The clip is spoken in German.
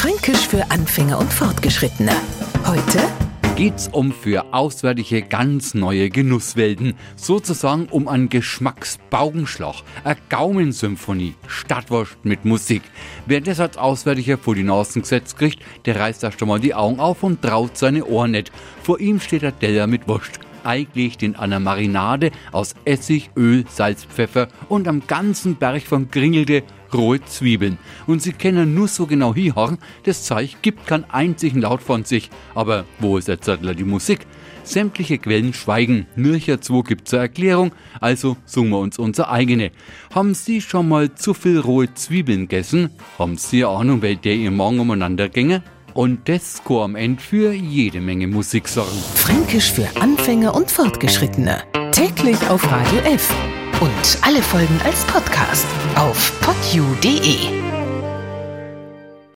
Fränkisch für Anfänger und Fortgeschrittene. Heute geht's um für Auswärtige ganz neue Genusswelten. Sozusagen um einen Geschmacksbaugenschlag, eine Gaumensymphonie, Stadtwurst mit Musik. Wer das als Auswärtiger vor die Nasen gesetzt kriegt, der reißt erst einmal die Augen auf und traut seine Ohren nicht. Vor ihm steht der Teller mit Wurst eingelegt in einer Marinade aus Essig, Öl, Salz, Pfeffer und am ganzen Berg von gringelte rohe Zwiebeln. Und sie können nur so genau hinhören, das Zeug gibt keinen einzigen Laut von sich. Aber wo ist jetzt die Musik? Sämtliche Quellen schweigen, nur hierzu gibt's eine Erklärung, also suchen wir uns unsere eigene. Haben Sie schon mal zu viel rohe Zwiebeln gegessen? Haben Sie Ahnung, weil der ihr morgen umeinander ginge? Und das kann am Ende für jede Menge Musik sorgen. Fränkisch für Anfänger und Fortgeschrittene. Täglich auf Radio F. Und alle Folgen als Podcast auf podu.de.